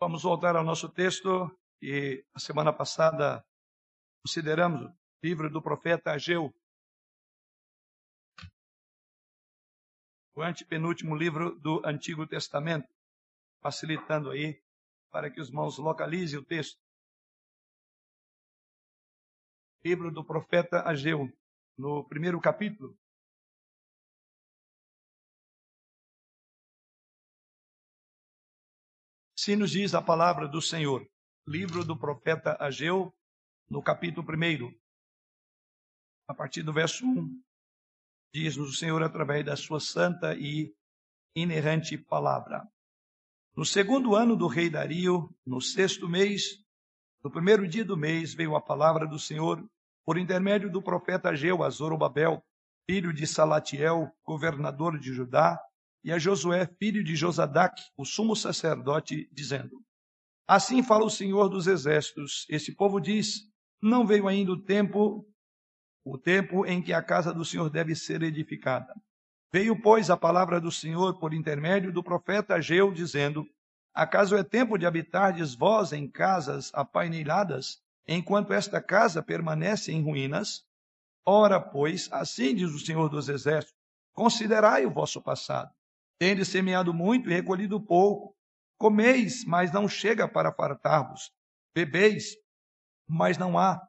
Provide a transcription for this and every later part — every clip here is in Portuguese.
Vamos voltar ao nosso texto e a semana passada consideramos o livro do profeta Ageu, o antepenúltimo livro do Antigo Testamento, facilitando aí para que os irmãos localizem o texto. Livro do profeta Ageu, no primeiro capítulo. Assim nos diz a palavra do Senhor. Livro do profeta Ageu, no capítulo 1, a partir do verso 1. Diz-nos o Senhor através da sua santa e inerrante palavra. No segundo ano do rei Dario, no sexto mês, no primeiro dia do mês, veio a palavra do Senhor por intermédio do profeta Ageu a Zorobabel, filho de Salatiel, governador de Judá, e a Josué, filho de Josadac, o sumo sacerdote, dizendo: Assim fala o Senhor dos exércitos: Esse povo diz: Não veio ainda o tempo, o tempo em que a casa do Senhor deve ser edificada. Veio, pois, a palavra do Senhor por intermédio do profeta Ageu, dizendo: Acaso é tempo de habitardes vós em casas apaineladas, enquanto esta casa permanece em ruínas? Ora, pois, assim diz o Senhor dos Exércitos: Considerai o vosso passado. Tendes semeado muito e recolhido pouco. Comeis, mas não chega para fartar-vos. Bebeis, mas não há.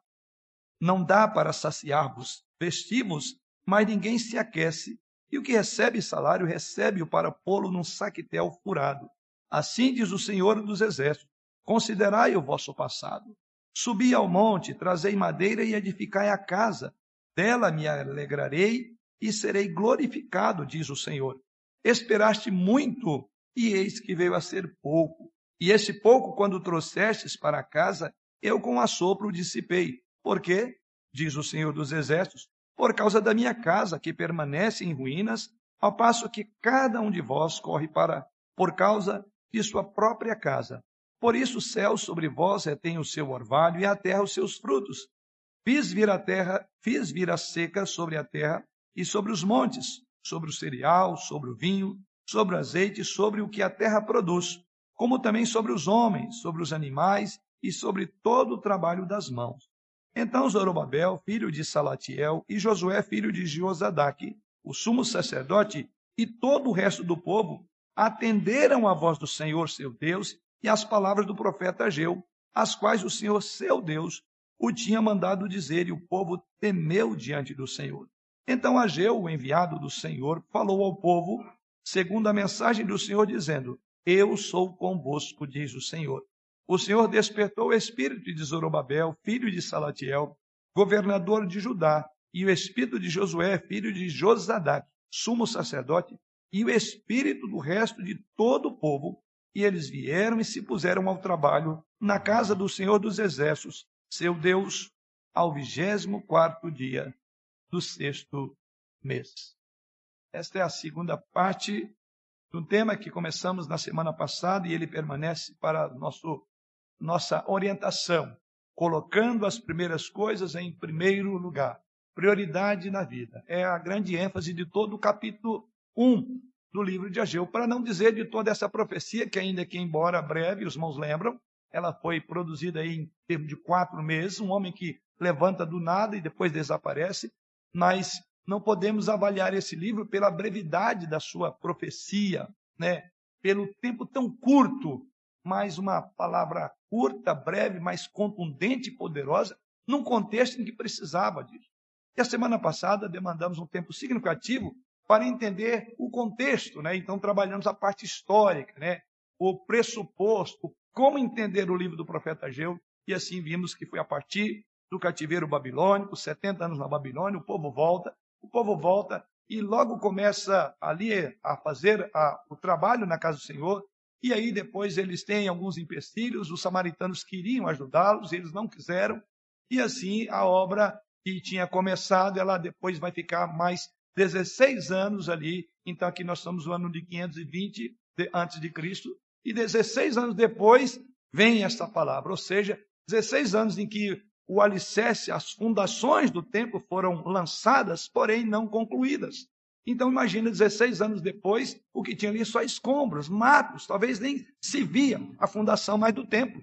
Não dá para saciar-vos. Vestimos, mas ninguém se aquece. E o que recebe salário, recebe-o para pô-lo num saquetel furado. Assim diz o Senhor dos Exércitos: Considerai o vosso passado. Subi ao monte, trazei madeira e edificai a casa. Dela me alegrarei e serei glorificado, diz o Senhor. Esperaste muito, e eis que veio a ser pouco. E esse pouco, quando trouxestes para casa, eu com assopro dissipei. Por quê? Diz o Senhor dos Exércitos, por causa da minha casa, que permanece em ruínas, ao passo que cada um de vós corre para, por causa de sua própria casa. Por isso o céu sobre vós retém o seu orvalho e a terra os seus frutos. Fiz vir a terra, fiz vir a seca sobre a terra e sobre os montes, sobre o cereal, sobre o vinho, sobre o azeite, sobre o que a terra produz, como também sobre os homens, sobre os animais e sobre todo o trabalho das mãos. Então Zorobabel, filho de Salatiel, e Josué, filho de Josadaque, o sumo sacerdote, e todo o resto do povo atenderam à voz do Senhor seu Deus e às palavras do profeta Ageu, as quais o Senhor seu Deus o tinha mandado dizer, e o povo temeu diante do Senhor. Então Ageu, o enviado do Senhor, falou ao povo, segundo a mensagem do Senhor, dizendo: Eu sou convosco, diz o Senhor. O Senhor despertou o espírito de Zorobabel, filho de Salatiel, governador de Judá, e o espírito de Josué, filho de Josadac, sumo sacerdote, e o espírito do resto de todo o povo, e eles vieram e se puseram ao trabalho na casa do Senhor dos Exércitos, seu Deus, ao vigésimo quarto dia do sexto mês. Esta é a segunda parte do tema que começamos na semana passada e ele permanece para nosso, nossa orientação, colocando as primeiras coisas em primeiro lugar. Prioridade na vida. É a grande ênfase de todo o capítulo 1 do livro de Ageu, para não dizer de toda essa profecia, que ainda que, embora breve, os irmãos lembram, ela foi produzida em termos de quatro meses, um homem que levanta do nada e depois desaparece, mas não podemos avaliar esse livro pela brevidade da sua profecia, né? pelo tempo tão curto, mas uma palavra curta, breve, mas contundente e poderosa, num contexto em que precisava disso. E a semana passada demandamos um tempo significativo para entender o contexto, né? Então trabalhamos a parte histórica, né? O pressuposto, como entender o livro do profeta Ageu, e assim vimos que foi a partir do cativeiro babilônico, 70 anos na Babilônia, o povo volta, o povo volta e logo começa ali a fazer a, o trabalho na casa do Senhor, e aí depois eles têm alguns empecilhos, os samaritanos queriam ajudá-los, eles não quiseram, e assim a obra que tinha começado, ela depois vai ficar mais 16 anos ali, então aqui nós estamos no ano de 520 de, antes de Cristo, e 16 anos depois vem essa palavra, ou seja, 16 anos em que o alicerce, as fundações do templo foram lançadas, porém não concluídas. Então imagina 16 anos depois, o que tinha ali só escombros, matos, talvez nem se via a fundação mais do templo.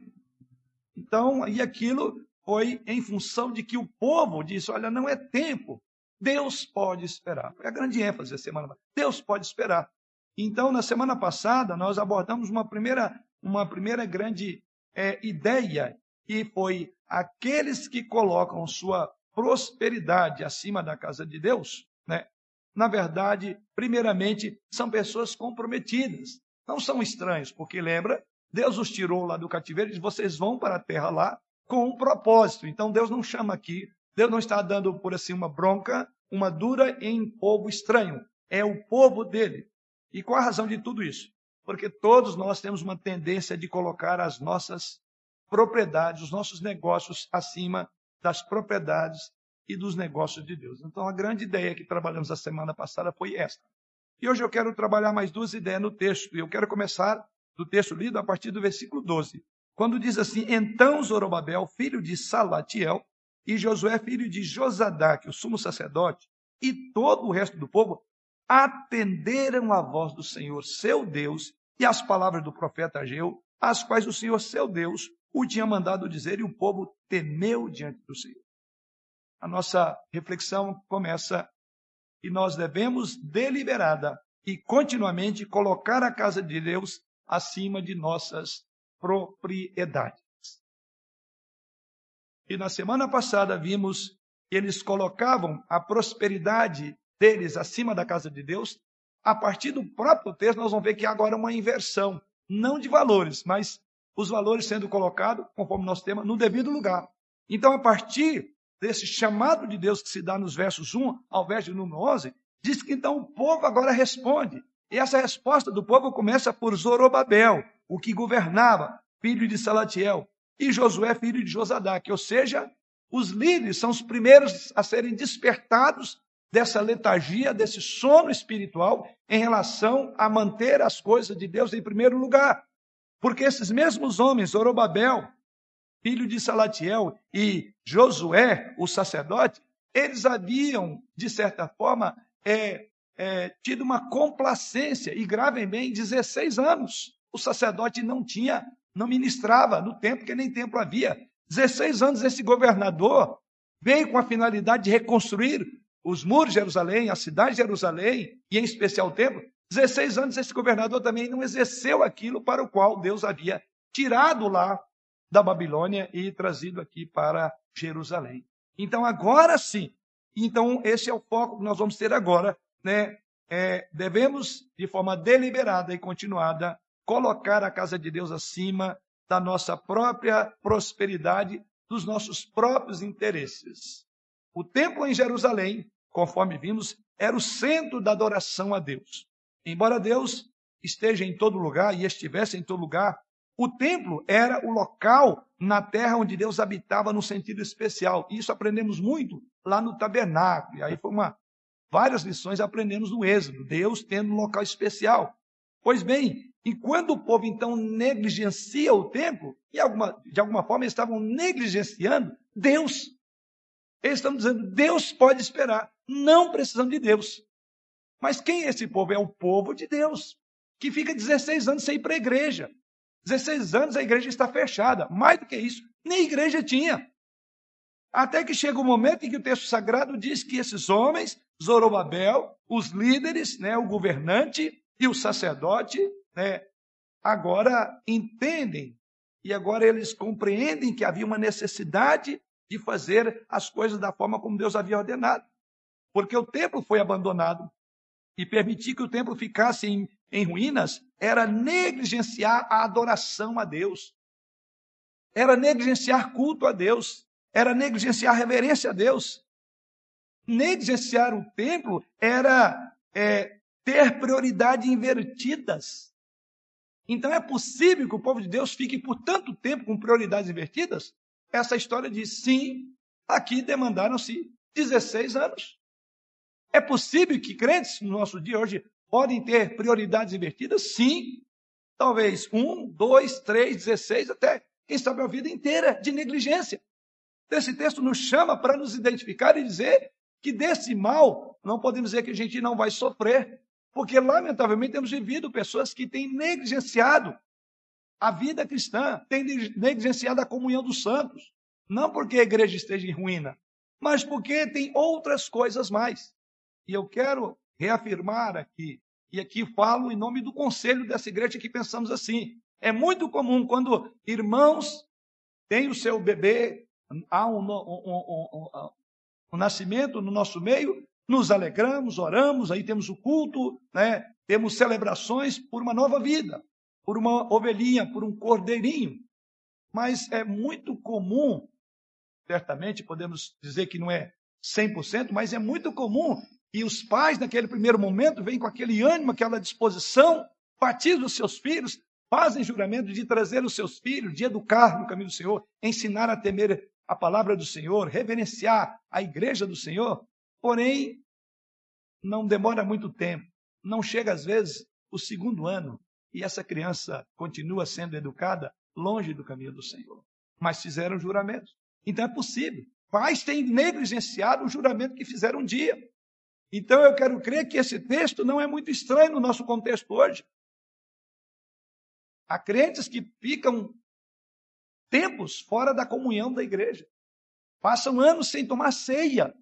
Então, e aquilo foi em função de que o povo disse: olha, não é tempo, Deus pode esperar. Foi a grande ênfase da semana. Deus pode esperar. Então, na semana passada, nós abordamos uma primeira, uma primeira grande é, ideia, que foi aqueles que colocam sua prosperidade acima da casa de Deus, né? Na verdade, primeiramente, são pessoas comprometidas, não são estranhos, porque lembra, Deus os tirou lá do cativeiro e disse: vocês vão para a terra lá com um propósito. Então Deus não chama aqui, Deus não está dando por assim uma bronca, uma dura em povo estranho. É o povo dele. E qual a razão de tudo isso? Porque todos nós temos uma tendência de colocar as nossas propriedades, os nossos negócios acima das propriedades e dos negócios de Deus. Então, a grande ideia que trabalhamos a semana passada foi esta. E hoje eu quero trabalhar mais duas ideias no texto. E eu quero começar do texto lido a partir do versículo 12. Quando diz assim: Então Zorobabel, filho de Salatiel, e Josué, filho de Josadac, o sumo sacerdote, e todo o resto do povo atenderam a voz do Senhor, seu Deus, e as palavras do profeta Ageu, as quais o Senhor, seu Deus, o tinha mandado dizer, e o povo temeu diante do Senhor. A nossa reflexão começa e nós devemos deliberada e continuamente colocar a casa de Deus acima de nossas propriedades. E na semana passada vimos que eles colocavam a prosperidade deles acima da casa de Deus. A partir do próprio texto, nós vamos ver que agora é uma inversão, não de valores, mas os valores sendo colocados, conforme nosso tema, no devido lugar. Então, a partir desse chamado de Deus que se dá nos versos 1 ao verso número 11, diz que então o povo agora responde. E essa resposta do povo começa por Zorobabel, o que governava, filho de Salatiel, e Josué, filho de Josadac. Ou seja, os líderes são os primeiros a serem despertados dessa letargia, desse sono espiritual em relação a manter as coisas de Deus em primeiro lugar. Porque esses mesmos homens, Zorobabel, filho de Salatiel, e Josué, o sacerdote, eles haviam, de certa forma, é, é, tido uma complacência, e gravem bem, 16 anos. O sacerdote não tinha, não ministrava no templo, que nem templo havia. 16 anos esse governador veio com a finalidade de reconstruir os muros de Jerusalém, a cidade de Jerusalém, e em especial o templo. 16 anos esse governador também não exerceu aquilo para o qual Deus havia tirado lá da Babilônia e trazido aqui para Jerusalém. Então agora sim, então esse é o foco que nós vamos ter agora, né? É, devemos de forma deliberada e continuada colocar a casa de Deus acima da nossa própria prosperidade, dos nossos próprios interesses. O templo em Jerusalém, conforme vimos, era o centro da adoração a Deus. Embora Deus esteja em todo lugar e estivesse em todo lugar, o templo era o local na terra onde Deus habitava no sentido especial. Isso aprendemos muito lá no tabernáculo. E aí foi uma várias lições aprendemos no Êxodo, Deus tendo um local especial. Pois bem, enquanto o povo então negligencia o templo, e alguma, de alguma forma eles estavam negligenciando Deus. Eles estão dizendo, Deus pode esperar, não precisamos de Deus. Mas quem é esse povo? É o povo de Deus, que fica 16 anos sem ir para a igreja. 16 anos a igreja está fechada. Mais do que isso, nem igreja tinha. Até que chega o momento em que o texto sagrado diz que esses homens, Zorobabel, os líderes, né, o governante e o sacerdote, né, agora entendem e agora eles compreendem que havia uma necessidade de fazer as coisas da forma como Deus havia ordenado. Porque o templo foi abandonado e permitir que o templo ficasse em, em ruínas era negligenciar a adoração a Deus. Era negligenciar culto a Deus era negligenciar reverência a Deus. Negligenciar o templo era é, ter prioridades invertidas. Então é possível que o povo de Deus fique por tanto tempo com prioridades invertidas? Essa história diz sim, aqui demandaram-se 16 anos. É possível que crentes no nosso dia hoje podem ter prioridades invertidas? Sim. Talvez um, dois, três, dezesseis, até quem sabe a vida inteira de negligência. Esse texto nos chama para nos identificar e dizer que desse mal não podemos dizer que a gente não vai sofrer, porque lamentavelmente temos vivido pessoas que têm negligenciado a vida cristã, têm negligenciado a comunhão dos santos, não porque a igreja esteja em ruína, mas porque tem outras coisas mais. E eu quero reafirmar aqui, e aqui falo em nome do conselho dessa igreja que pensamos assim. É muito comum quando irmãos têm o seu bebê, há um, um, um, um nascimento no nosso meio, nos alegramos, oramos, aí temos o culto, né? temos celebrações por uma nova vida, por uma ovelhinha, por um cordeirinho. Mas é muito comum certamente podemos dizer que não é 100%, mas é muito comum que os pais, naquele primeiro momento, vêm com aquele ânimo, aquela disposição, batizam os seus filhos, fazem juramento de trazer os seus filhos, de educar no caminho do Senhor, ensinar a temer a palavra do Senhor, reverenciar a igreja do Senhor, porém, não demora muito tempo, não chega às vezes o segundo ano, e essa criança continua sendo educada longe do caminho do Senhor. Mas fizeram juramentos. Então é possível. Pais têm negligenciado o juramento que fizeram um dia. Então eu quero crer que esse texto não é muito estranho no nosso contexto hoje. Há crentes que ficam tempos fora da comunhão da igreja. Passam anos sem tomar ceia.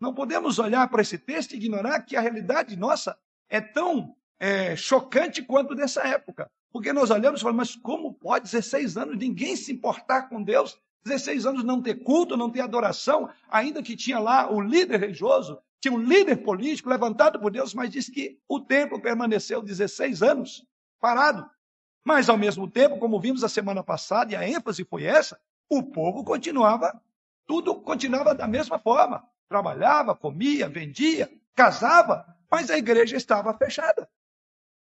Não podemos olhar para esse texto e ignorar que a realidade nossa é tão é, chocante quanto nessa época. Porque nós olhamos e falamos, mas como pode 16 anos ninguém se importar com Deus? 16 anos não ter culto, não ter adoração, ainda que tinha lá o líder religioso, tinha um líder político levantado por Deus, mas diz que o templo permaneceu 16 anos parado. Mas, ao mesmo tempo, como vimos a semana passada, e a ênfase foi essa, o povo continuava, tudo continuava da mesma forma. Trabalhava, comia, vendia, casava, mas a igreja estava fechada.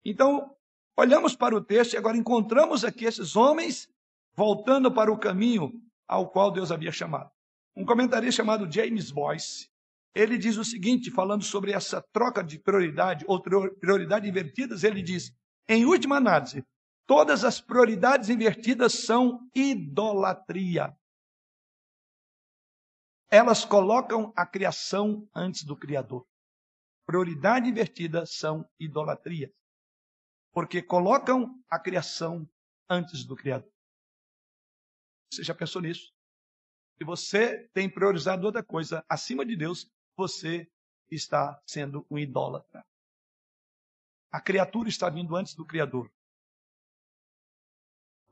Então, olhamos para o texto e agora encontramos aqui esses homens voltando para o caminho ao qual Deus havia chamado. Um comentarista chamado James Boyce, ele diz o seguinte, falando sobre essa troca de prioridade ou prioridade invertidas, ele diz: em última análise, todas as prioridades invertidas são idolatria. Elas colocam a criação antes do Criador. Prioridade invertida são idolatria. Porque colocam a criação antes do Criador. Você já pensou nisso? Se você tem priorizado outra coisa acima de Deus, você está sendo um idólatra. A criatura está vindo antes do Criador.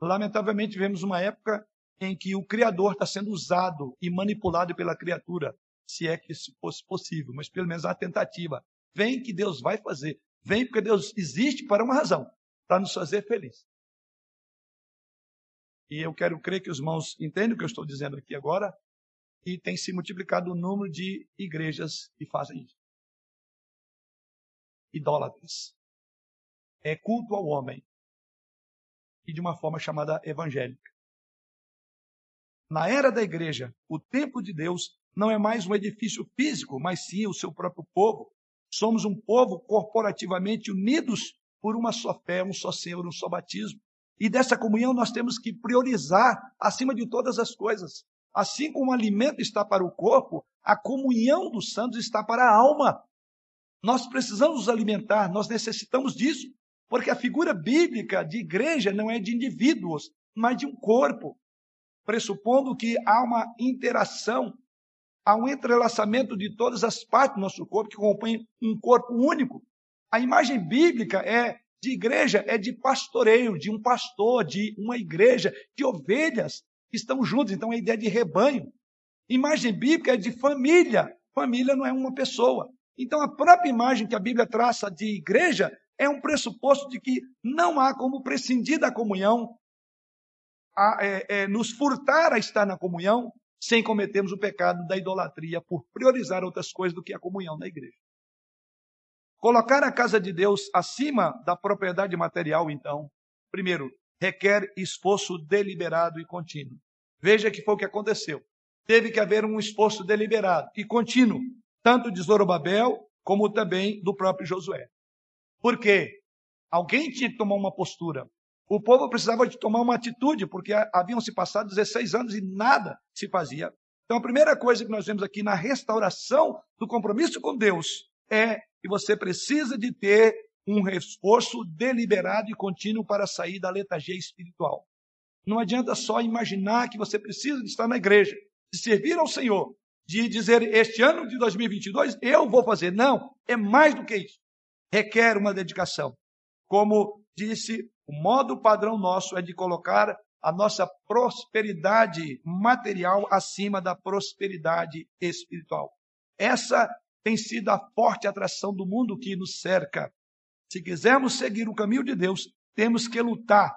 Lamentavelmente, vemos uma época em que o Criador está sendo usado e manipulado pela criatura, se é que isso fosse possível, mas pelo menos a tentativa. Vem que Deus vai fazer. Vem porque Deus existe para uma razão, para nos fazer felizes. E eu quero crer que os irmãos entendem o que eu estou dizendo aqui agora. E tem se multiplicado o número de igrejas que fazem isso. Idólatras. É culto ao homem. E de uma forma chamada evangélica. Na era da igreja, o templo de Deus não é mais um edifício físico, mas sim o seu próprio povo. Somos um povo corporativamente unidos por uma só fé, um só Senhor, um só batismo. E dessa comunhão nós temos que priorizar acima de todas as coisas. Assim como o alimento está para o corpo, a comunhão dos santos está para a alma. Nós precisamos nos alimentar, nós necessitamos disso, porque a figura bíblica de igreja não é de indivíduos, mas de um corpo, pressupondo que há uma interação, há um entrelaçamento de todas as partes do nosso corpo que compõem um corpo único. A imagem bíblica é de igreja é de pastoreio, de um pastor, de uma igreja, de ovelhas que estão juntos. Então, é a ideia de rebanho. Imagem bíblica é de família. Família não é uma pessoa. Então, a própria imagem que a Bíblia traça de igreja é um pressuposto de que não há como prescindir da comunhão, a, é, é, nos furtar a estar na comunhão, sem cometermos o pecado da idolatria por priorizar outras coisas do que a comunhão na igreja. Colocar a casa de Deus acima da propriedade material, então, primeiro, requer esforço deliberado e contínuo. Veja que foi o que aconteceu. Teve que haver um esforço deliberado e contínuo, tanto de Zorobabel como também do próprio Josué. Por quê? Alguém tinha que tomar uma postura. O povo precisava de tomar uma atitude, porque haviam se passado 16 anos e nada se fazia. Então, a primeira coisa que nós vemos aqui na restauração do compromisso com Deus é que você precisa de ter um esforço deliberado e contínuo para sair da letargia espiritual. Não adianta só imaginar que você precisa de estar na igreja, de servir ao Senhor, de dizer, este ano de 2022 eu vou fazer. Não, é mais do que isso. Requer uma dedicação. Como disse, o modo padrão nosso é de colocar a nossa prosperidade material acima da prosperidade espiritual. Essa tem sido a forte atração do mundo que nos cerca. Se quisermos seguir o caminho de Deus, temos que lutar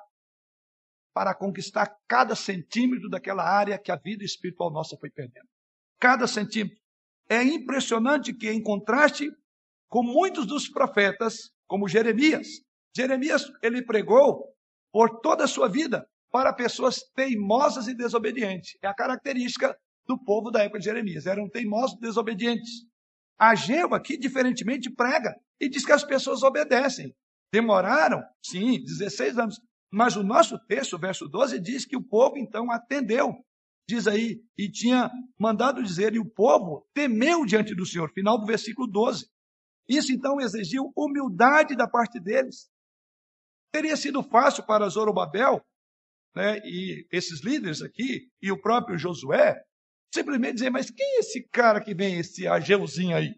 para conquistar cada centímetro daquela área que a vida espiritual nossa foi perdendo. Cada centímetro. É impressionante que, em contraste com muitos dos profetas, como Jeremias, Jeremias ele pregou por toda a sua vida para pessoas teimosas e desobedientes. É a característica do povo da época de Jeremias. Eram teimosos e desobedientes. Ageu aqui, diferentemente, prega e diz que as pessoas obedecem. Demoraram, sim, 16 anos. Mas o nosso texto, verso 12, diz que o povo então atendeu. Diz aí, e tinha mandado dizer, e o povo temeu diante do Senhor. Final do versículo 12. Isso então exigiu humildade da parte deles. Teria sido fácil para Zorobabel, né, e esses líderes aqui, e o próprio Josué, simplesmente dizer, mas quem é esse cara que vem, esse Ageuzinho aí?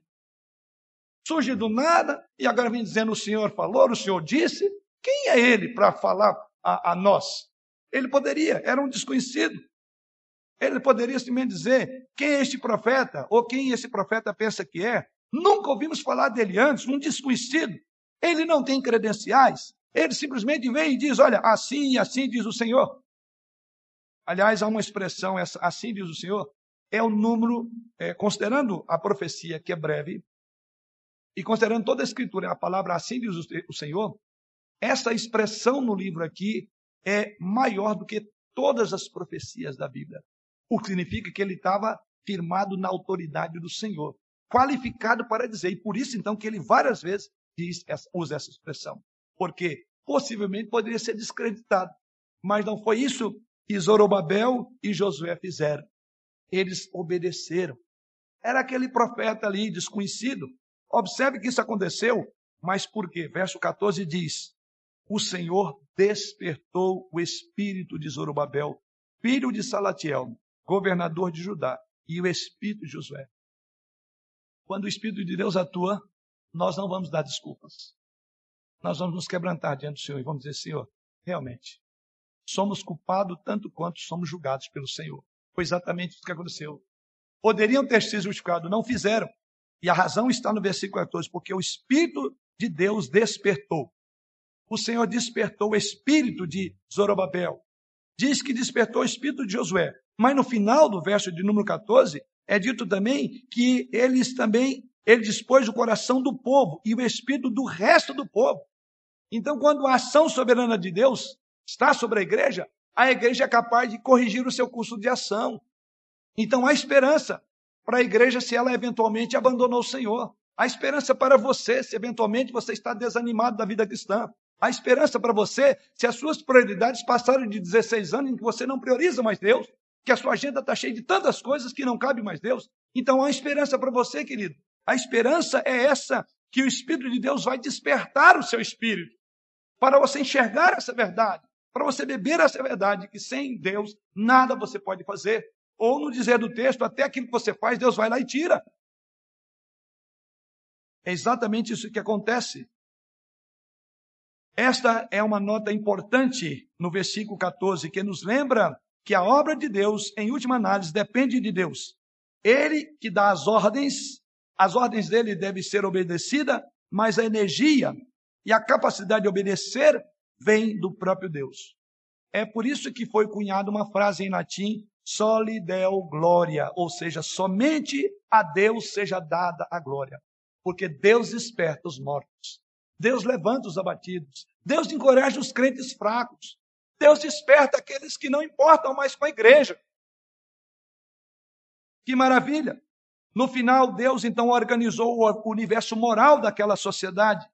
Surge do nada e agora vem dizendo: o Senhor falou, o Senhor disse. Quem é ele para falar a, a, nós? Ele poderia, era um desconhecido. Ele poderia simplesmente dizer: quem é este profeta? Ou quem esse profeta pensa que é? Nunca ouvimos falar dele antes, um desconhecido. Ele não tem credenciais. Ele simplesmente vem e diz: olha, assim e assim diz o Senhor. Aliás, há uma expressão, essa, assim diz o Senhor, é o número, é, considerando a profecia, que é breve, e considerando toda a escritura, a palavra assim diz o Senhor, essa expressão no livro aqui é maior do que todas as profecias da Bíblia. O que significa que ele estava firmado na autoridade do Senhor, qualificado para dizer, e por isso então que ele várias vezes diz, usa essa expressão, porque possivelmente poderia ser descreditado, mas não foi isso que Zorobabel e Josué fizeram. Eles obedeceram. Era aquele profeta ali desconhecido, Observe que isso aconteceu, mas por quê? Verso 14 diz: O Senhor despertou o espírito de Zorobabel, filho de Salatiel, governador de Judá, e o espírito de Josué. Quando o espírito de Deus atua, nós não vamos dar desculpas. Nós vamos nos quebrantar diante do Senhor e vamos dizer: Senhor, realmente, somos culpados tanto quanto somos julgados pelo Senhor. Foi exatamente isso que aconteceu. Poderiam ter sido justificados, não fizeram. E a razão está no versículo 14, porque o Espírito de Deus despertou. O Senhor despertou o espírito de Zorobabel. Diz que despertou o espírito de Josué. Mas no final do verso de número 14, é dito também que eles também, ele dispôs o coração do povo e o espírito do resto do povo. Então, quando a ação soberana de Deus está sobre a igreja, a igreja é capaz de corrigir o seu curso de ação. Então, há esperança para a igreja se ela eventualmente abandonou o Senhor. A esperança para você se eventualmente você está desanimado da vida cristã. A esperança para você se as suas prioridades passaram de 16 anos em que você não prioriza mais Deus, que a sua agenda está cheia de tantas coisas que não cabe mais Deus. Então há esperança para você, querido. A esperança é essa que o Espírito de Deus vai despertar o seu espírito para você enxergar essa verdade, para você beber essa verdade que sem Deus nada você pode fazer. Ou no dizer do texto, até aquilo que você faz, Deus vai lá e tira. É exatamente isso que acontece. Esta é uma nota importante no versículo 14, que nos lembra que a obra de Deus, em última análise, depende de Deus. Ele que dá as ordens, as ordens dele devem ser obedecidas, mas a energia e a capacidade de obedecer vem do próprio Deus. É por isso que foi cunhada uma frase em latim só lhe deu glória, ou seja, somente a Deus seja dada a glória, porque Deus desperta os mortos, Deus levanta os abatidos, Deus encoraja os crentes fracos, Deus desperta aqueles que não importam mais com a igreja. Que maravilha! No final, Deus então organizou o universo moral daquela sociedade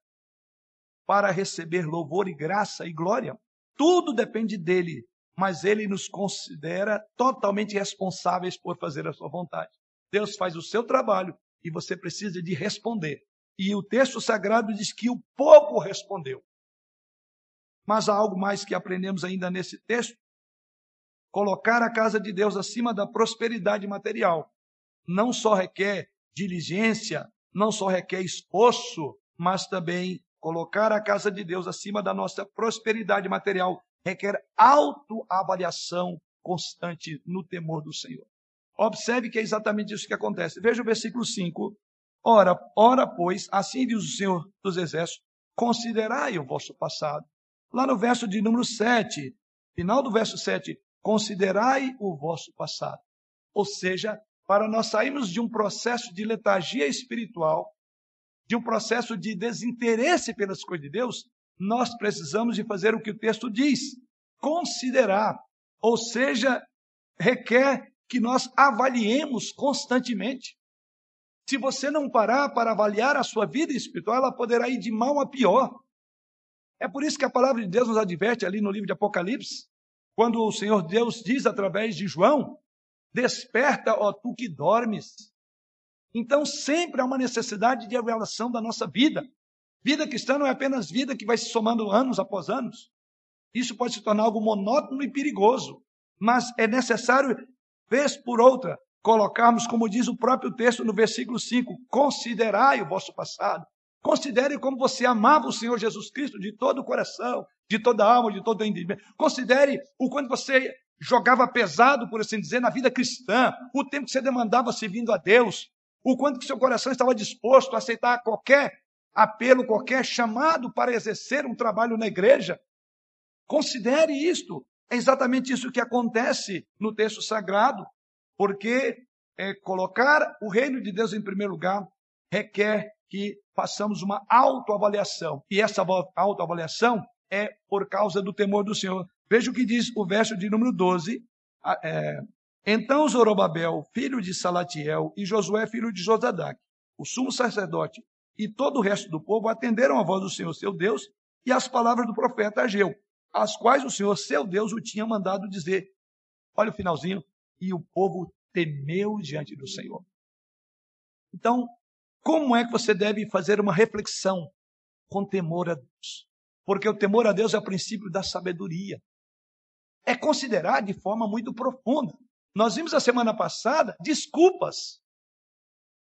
para receber louvor e graça e glória. Tudo depende dele mas ele nos considera totalmente responsáveis por fazer a sua vontade. Deus faz o seu trabalho e você precisa de responder. E o texto sagrado diz que o povo respondeu. Mas há algo mais que aprendemos ainda nesse texto. Colocar a casa de Deus acima da prosperidade material não só requer diligência, não só requer esforço, mas também colocar a casa de Deus acima da nossa prosperidade material requer autoavaliação constante no temor do Senhor. Observe que é exatamente isso que acontece. Veja o versículo 5. Ora, ora, pois, assim diz o Senhor dos Exércitos, considerai o vosso passado. Lá no verso de número 7, final do verso 7, considerai o vosso passado. Ou seja, para nós sairmos de um processo de letargia espiritual, de um processo de desinteresse pelas coisas de Deus, nós precisamos de fazer o que o texto diz, considerar, ou seja, requer que nós avaliemos constantemente. Se você não parar para avaliar a sua vida espiritual, ela poderá ir de mal a pior. É por isso que a palavra de Deus nos adverte ali no livro de Apocalipse, quando o Senhor Deus diz através de João: Desperta, ó tu que dormes. Então sempre há uma necessidade de avaliação da nossa vida. Vida cristã não é apenas vida que vai se somando anos após anos. Isso pode se tornar algo monótono e perigoso. Mas é necessário vez por outra, colocarmos, como diz o próprio texto no versículo 5, considerai o vosso passado. Considere como você amava o Senhor Jesus Cristo de todo o coração, de toda a alma, de todo o entendimento. Considere o quanto você jogava pesado, por assim dizer, na vida cristã, o tempo que você demandava servindo a Deus, o quanto que seu coração estava disposto a aceitar qualquer apelo, qualquer chamado para exercer um trabalho na igreja. Considere isto. É exatamente isso que acontece no texto sagrado, porque é, colocar o reino de Deus em primeiro lugar requer que façamos uma autoavaliação. E essa autoavaliação é por causa do temor do Senhor. Veja o que diz o verso de número 12. É, então Zorobabel, filho de Salatiel, e Josué, filho de Josadac, o sumo sacerdote, e todo o resto do povo atenderam a voz do Senhor, seu Deus, e as palavras do profeta Ageu, as quais o Senhor, seu Deus, o tinha mandado dizer. Olha o finalzinho. E o povo temeu diante do Senhor. Então, como é que você deve fazer uma reflexão com temor a Deus? Porque o temor a Deus é o princípio da sabedoria. É considerar de forma muito profunda. Nós vimos a semana passada desculpas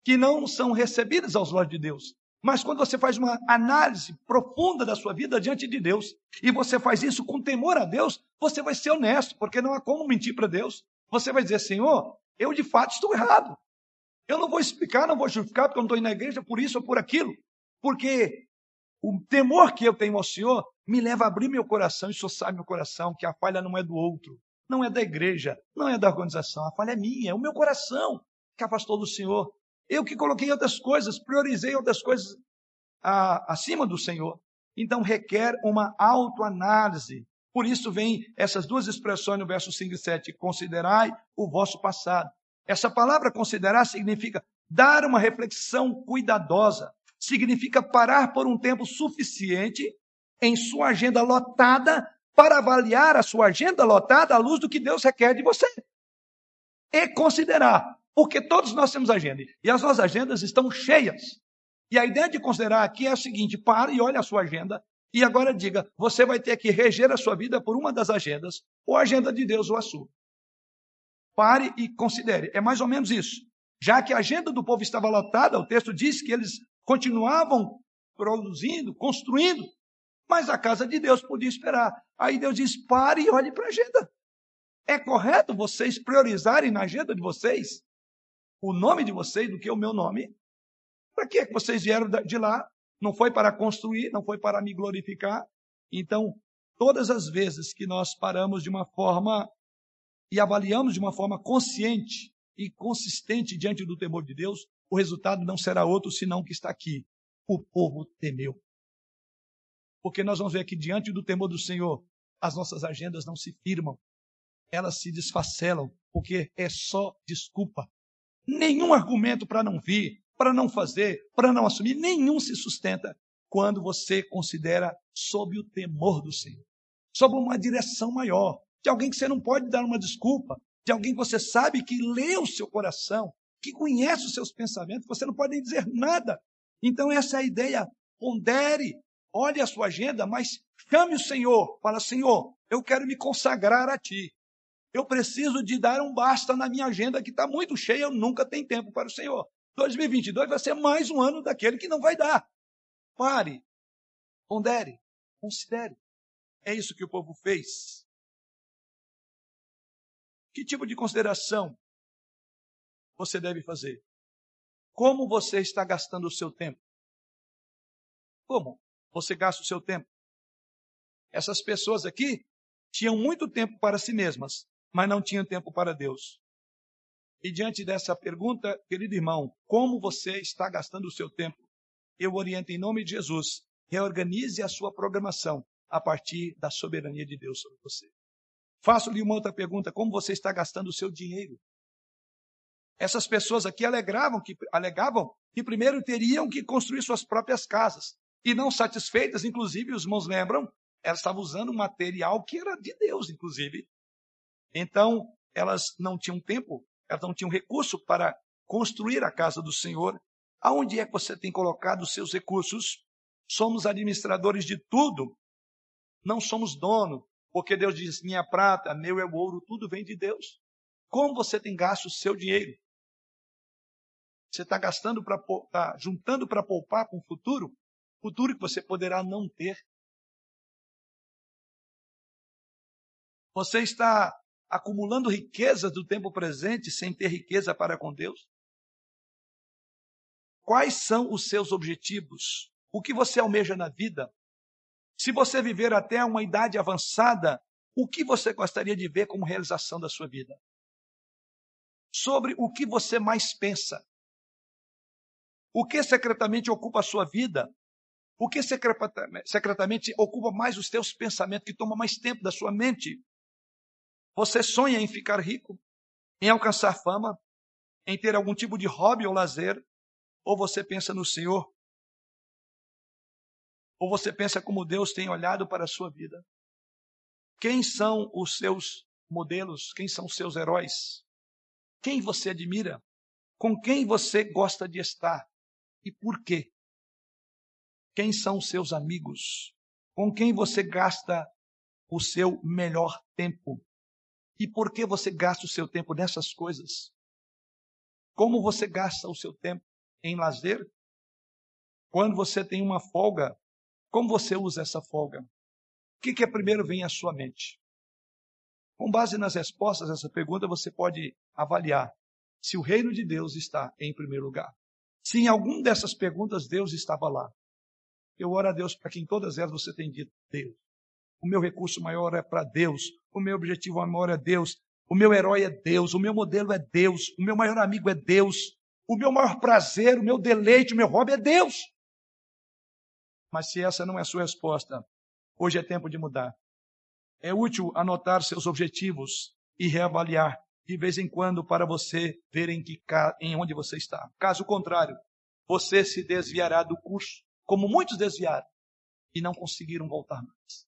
que não são recebidas aos olhos de Deus. Mas quando você faz uma análise profunda da sua vida diante de Deus, e você faz isso com temor a Deus, você vai ser honesto, porque não há como mentir para Deus. Você vai dizer, Senhor, eu de fato estou errado. Eu não vou explicar, não vou justificar, porque eu não estou indo na igreja por isso ou por aquilo. Porque o temor que eu tenho ao Senhor me leva a abrir meu coração e soçar meu coração, que a falha não é do outro, não é da igreja, não é da organização, a falha é minha, é o meu coração que afastou do Senhor. Eu que coloquei outras coisas, priorizei outras coisas a, acima do Senhor. Então requer uma autoanálise. Por isso vem essas duas expressões no verso 5 e 7. Considerai o vosso passado. Essa palavra considerar significa dar uma reflexão cuidadosa. Significa parar por um tempo suficiente em sua agenda lotada para avaliar a sua agenda lotada à luz do que Deus requer de você. E considerar porque todos nós temos agenda. E as nossas agendas estão cheias. E a ideia de considerar aqui é a seguinte: pare e olhe a sua agenda. E agora diga: você vai ter que reger a sua vida por uma das agendas, ou a agenda de Deus ou a sua. Pare e considere. É mais ou menos isso. Já que a agenda do povo estava lotada, o texto diz que eles continuavam produzindo, construindo, mas a casa de Deus podia esperar. Aí Deus diz: pare e olhe para a agenda. É correto vocês priorizarem na agenda de vocês o nome de vocês do que o meu nome. Para que vocês vieram de lá? Não foi para construir, não foi para me glorificar. Então, todas as vezes que nós paramos de uma forma e avaliamos de uma forma consciente e consistente diante do temor de Deus, o resultado não será outro senão que está aqui. O povo temeu. Porque nós vamos ver aqui diante do temor do Senhor, as nossas agendas não se firmam, elas se desfacelam, porque é só desculpa nenhum argumento para não vir, para não fazer, para não assumir, nenhum se sustenta quando você considera sob o temor do Senhor, sob uma direção maior. de alguém que você não pode dar uma desculpa, de alguém que você sabe que lê o seu coração, que conhece os seus pensamentos, você não pode nem dizer nada. Então, essa é a ideia. Pondere, olhe a sua agenda, mas chame o Senhor. Fala, Senhor, eu quero me consagrar a Ti. Eu preciso de dar um basta na minha agenda que está muito cheia, eu nunca tenho tempo para o Senhor. 2022 vai ser mais um ano daquele que não vai dar. Pare, pondere, considere. É isso que o povo fez. Que tipo de consideração você deve fazer? Como você está gastando o seu tempo? Como você gasta o seu tempo? Essas pessoas aqui tinham muito tempo para si mesmas, mas não tinham tempo para Deus. E diante dessa pergunta, querido irmão, como você está gastando o seu tempo? Eu oriento em nome de Jesus, reorganize a sua programação a partir da soberania de Deus sobre você. Faço-lhe uma outra pergunta: como você está gastando o seu dinheiro? Essas pessoas aqui alegavam que, alegavam que primeiro teriam que construir suas próprias casas. E não satisfeitas, inclusive, os irmãos lembram, elas estavam usando um material que era de Deus, inclusive. Então, elas não tinham tempo, elas não tinham recurso para construir a casa do Senhor. Aonde é que você tem colocado os seus recursos? Somos administradores de tudo. Não somos dono. Porque Deus diz: minha prata, meu é o ouro, tudo vem de Deus. Como você tem gasto o seu dinheiro? Você está gastando para tá juntando para poupar para um futuro? Futuro que você poderá não ter. Você está acumulando riquezas do tempo presente sem ter riqueza para com Deus? Quais são os seus objetivos? O que você almeja na vida? Se você viver até uma idade avançada, o que você gostaria de ver como realização da sua vida? Sobre o que você mais pensa? O que secretamente ocupa a sua vida? O que secretamente ocupa mais os teus pensamentos, que toma mais tempo da sua mente? Você sonha em ficar rico? Em alcançar fama? Em ter algum tipo de hobby ou lazer? Ou você pensa no Senhor ou você pensa como Deus tem olhado para a sua vida? Quem são os seus modelos? Quem são os seus heróis? Quem você admira? Com quem você gosta de estar? E por quê? Quem são seus amigos? Com quem você gasta o seu melhor tempo? E por que você gasta o seu tempo nessas coisas? Como você gasta o seu tempo em lazer? Quando você tem uma folga, como você usa essa folga? O que, que é primeiro vem à sua mente? Com base nas respostas dessa pergunta, você pode avaliar se o reino de Deus está em primeiro lugar. Se em alguma dessas perguntas Deus estava lá. Eu oro a Deus para que em todas elas você tenha dito Deus. O meu recurso maior é para Deus. O meu objetivo maior é Deus. O meu herói é Deus. O meu modelo é Deus. O meu maior amigo é Deus. O meu maior prazer, o meu deleite, o meu hobby é Deus. Mas se essa não é a sua resposta, hoje é tempo de mudar. É útil anotar seus objetivos e reavaliar de vez em quando para você ver em, que, em onde você está. Caso contrário, você se desviará do curso, como muitos desviaram e não conseguiram voltar mais.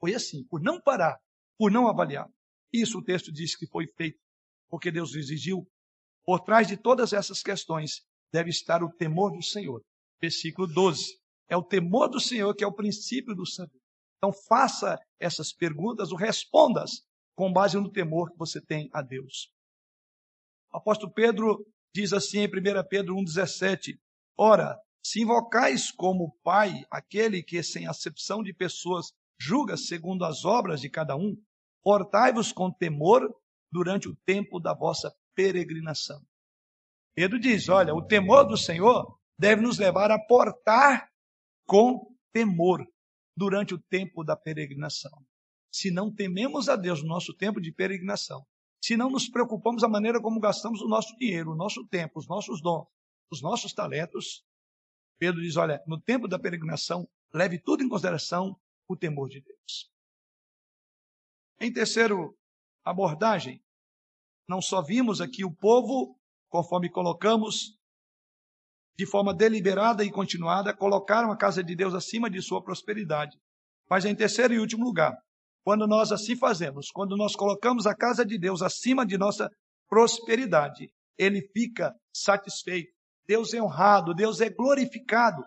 Foi assim, por não parar, por não avaliar. Isso o texto diz que foi feito porque Deus exigiu. Por trás de todas essas questões deve estar o temor do Senhor. Versículo 12. É o temor do Senhor que é o princípio do saber. Então faça essas perguntas ou respondas com base no temor que você tem a Deus. O apóstolo Pedro diz assim em 1 Pedro 1,17: Ora, se invocais como Pai aquele que, sem acepção de pessoas, julga segundo as obras de cada um, portai-vos com temor durante o tempo da vossa peregrinação. Pedro diz: olha, o temor do Senhor deve nos levar a portar com temor durante o tempo da peregrinação. Se não tememos a Deus no nosso tempo de peregrinação, se não nos preocupamos da maneira como gastamos o nosso dinheiro, o nosso tempo, os nossos dons, os nossos talentos, Pedro diz: olha, no tempo da peregrinação, leve tudo em consideração o temor de Deus. Em terceiro abordagem, não só vimos aqui o povo, conforme colocamos, de forma deliberada e continuada, colocaram a casa de Deus acima de sua prosperidade. Mas em terceiro e último lugar, quando nós assim fazemos, quando nós colocamos a casa de Deus acima de nossa prosperidade, ele fica satisfeito. Deus é honrado, Deus é glorificado.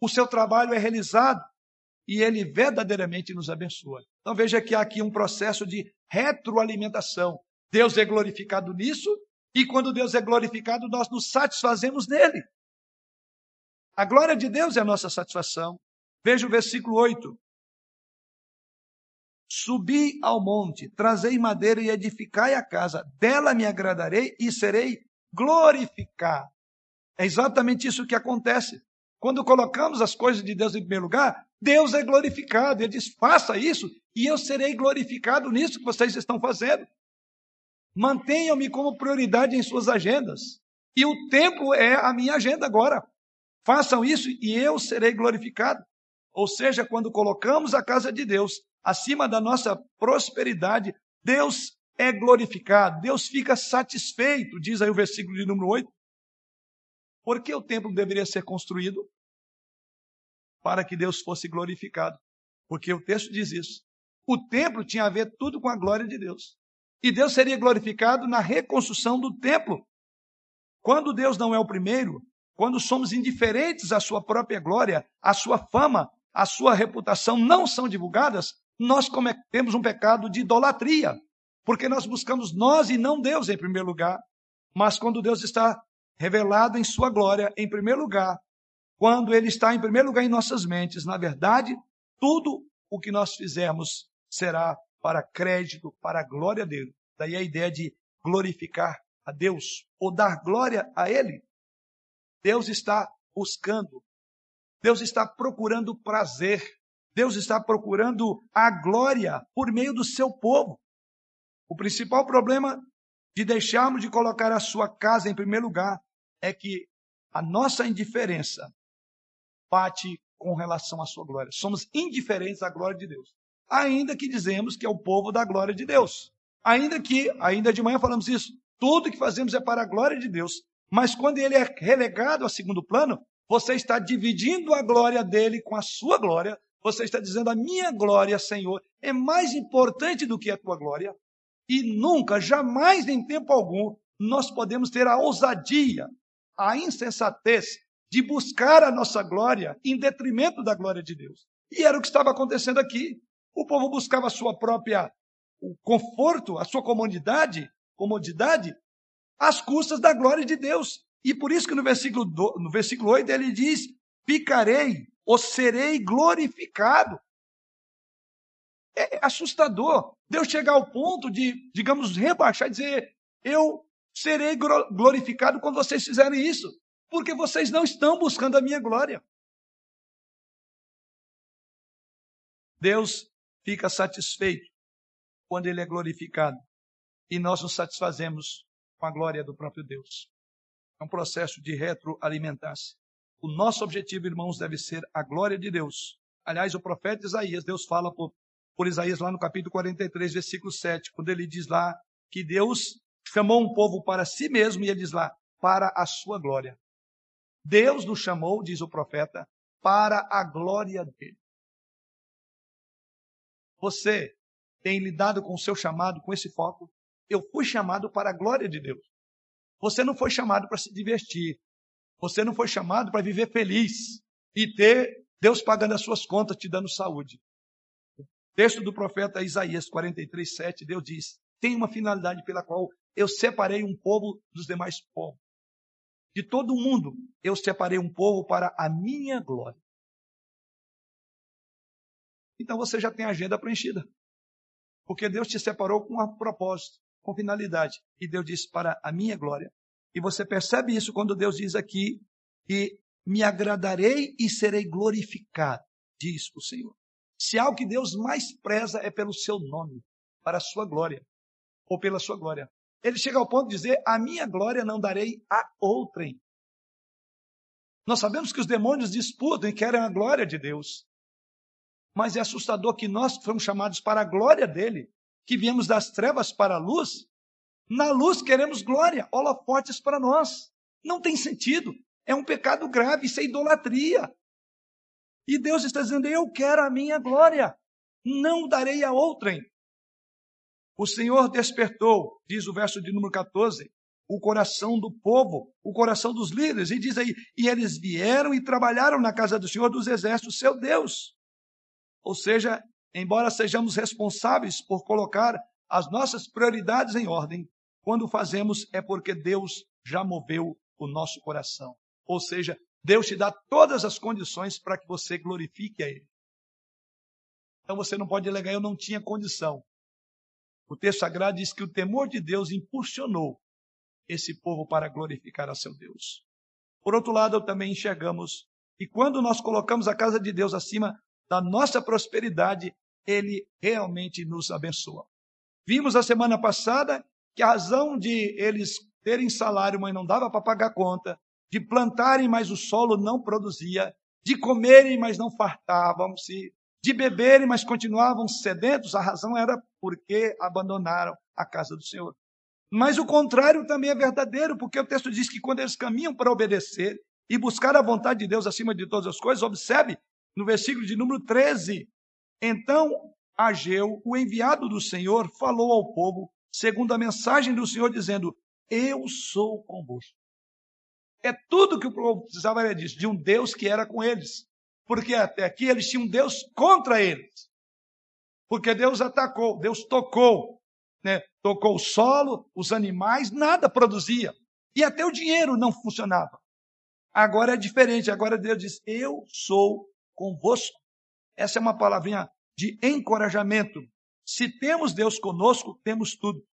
O seu trabalho é realizado e ele verdadeiramente nos abençoa. Então veja que há aqui um processo de retroalimentação. Deus é glorificado nisso e quando Deus é glorificado, nós nos satisfazemos nele. A glória de Deus é a nossa satisfação. Veja o versículo 8. Subi ao monte, trazei madeira e edificai a casa, dela me agradarei e serei glorificado. É exatamente isso que acontece. Quando colocamos as coisas de Deus em primeiro lugar, Deus é glorificado. Ele diz: faça isso e eu serei glorificado nisso que vocês estão fazendo. Mantenham-me como prioridade em suas agendas. E o templo é a minha agenda agora. Façam isso e eu serei glorificado. Ou seja, quando colocamos a casa de Deus acima da nossa prosperidade, Deus é glorificado, Deus fica satisfeito, diz aí o versículo de número 8. Por que o templo deveria ser construído? Para que Deus fosse glorificado. Porque o texto diz isso. O templo tinha a ver tudo com a glória de Deus. E Deus seria glorificado na reconstrução do templo. Quando Deus não é o primeiro, quando somos indiferentes à sua própria glória, à sua fama, à sua reputação não são divulgadas, nós cometemos um pecado de idolatria, porque nós buscamos nós e não Deus em primeiro lugar. Mas quando Deus está revelado em sua glória em primeiro lugar, quando ele está em primeiro lugar em nossas mentes, na verdade, tudo o que nós fizermos será para crédito, para a glória dele. Daí a ideia de glorificar a Deus ou dar glória a ele. Deus está buscando, Deus está procurando prazer, Deus está procurando a glória por meio do seu povo. O principal problema de deixarmos de colocar a sua casa em primeiro lugar é que a nossa indiferença bate com relação à sua glória. Somos indiferentes à glória de Deus ainda que dizemos que é o povo da glória de Deus. Ainda que, ainda de manhã falamos isso, tudo que fazemos é para a glória de Deus. Mas quando ele é relegado a segundo plano, você está dividindo a glória dele com a sua glória. Você está dizendo: a minha glória, Senhor, é mais importante do que a tua glória. E nunca, jamais, em tempo algum, nós podemos ter a ousadia, a insensatez de buscar a nossa glória em detrimento da glória de Deus. E era o que estava acontecendo aqui. O povo buscava a sua própria o conforto, a sua comodidade, comodidade, às custas da glória de Deus. E por isso que no versículo, do, no versículo 8 ele diz: Ficarei ou serei glorificado. É assustador Deus chegar ao ponto de, digamos, rebaixar e dizer: Eu serei glorificado quando vocês fizerem isso, porque vocês não estão buscando a minha glória. Deus fica satisfeito quando ele é glorificado. E nós nos satisfazemos com a glória do próprio Deus. É um processo de retroalimentar-se. O nosso objetivo, irmãos, deve ser a glória de Deus. Aliás, o profeta Isaías, Deus fala por, por Isaías lá no capítulo 43, versículo 7, quando ele diz lá que Deus chamou um povo para si mesmo, e ele diz lá, para a sua glória. Deus nos chamou, diz o profeta, para a glória dele. Você tem lidado com o seu chamado com esse foco? Eu fui chamado para a glória de Deus. Você não foi chamado para se divertir. Você não foi chamado para viver feliz e ter Deus pagando as suas contas, te dando saúde. O texto do profeta Isaías 43, 7, Deus diz: tem uma finalidade pela qual eu separei um povo dos demais povos. De todo o mundo, eu separei um povo para a minha glória. Então você já tem a agenda preenchida. Porque Deus te separou com um propósito, com finalidade. E Deus disse para a minha glória. E você percebe isso quando Deus diz aqui que me agradarei e serei glorificado, diz o Senhor. Se algo que Deus mais preza é pelo seu nome, para a sua glória, ou pela sua glória. Ele chega ao ponto de dizer: A minha glória não darei a outrem. Nós sabemos que os demônios disputam e querem a glória de Deus. Mas é assustador que nós fomos chamados para a glória dele, que viemos das trevas para a luz. Na luz queremos glória, holofotes para nós. Não tem sentido. É um pecado grave, isso é idolatria. E Deus está dizendo: Eu quero a minha glória. não darei a outrem. O Senhor despertou, diz o verso de número 14, o coração do povo, o coração dos líderes, e diz aí: e eles vieram e trabalharam na casa do Senhor dos Exércitos, seu Deus. Ou seja, embora sejamos responsáveis por colocar as nossas prioridades em ordem, quando fazemos é porque Deus já moveu o nosso coração. Ou seja, Deus te dá todas as condições para que você glorifique a Ele. Então você não pode alegar, eu não tinha condição. O texto sagrado diz que o temor de Deus impulsionou esse povo para glorificar a seu Deus. Por outro lado, também enxergamos que quando nós colocamos a casa de Deus acima da nossa prosperidade, Ele realmente nos abençoa. Vimos a semana passada que a razão de eles terem salário, mas não dava para pagar conta, de plantarem, mas o solo não produzia, de comerem, mas não fartavam-se, de beberem, mas continuavam sedentos, a razão era porque abandonaram a casa do Senhor. Mas o contrário também é verdadeiro, porque o texto diz que quando eles caminham para obedecer e buscar a vontade de Deus acima de todas as coisas, observe no versículo de número 13. Então Ageu, o enviado do Senhor, falou ao povo, segundo a mensagem do Senhor, dizendo: Eu sou convosco. É tudo que o povo precisava era disso, de um Deus que era com eles. Porque até aqui eles tinham Deus contra eles. Porque Deus atacou, Deus tocou, né? tocou o solo, os animais, nada produzia. E até o dinheiro não funcionava. Agora é diferente, agora Deus diz: Eu sou convosco. Essa é uma palavrinha de encorajamento. Se temos Deus conosco, temos tudo.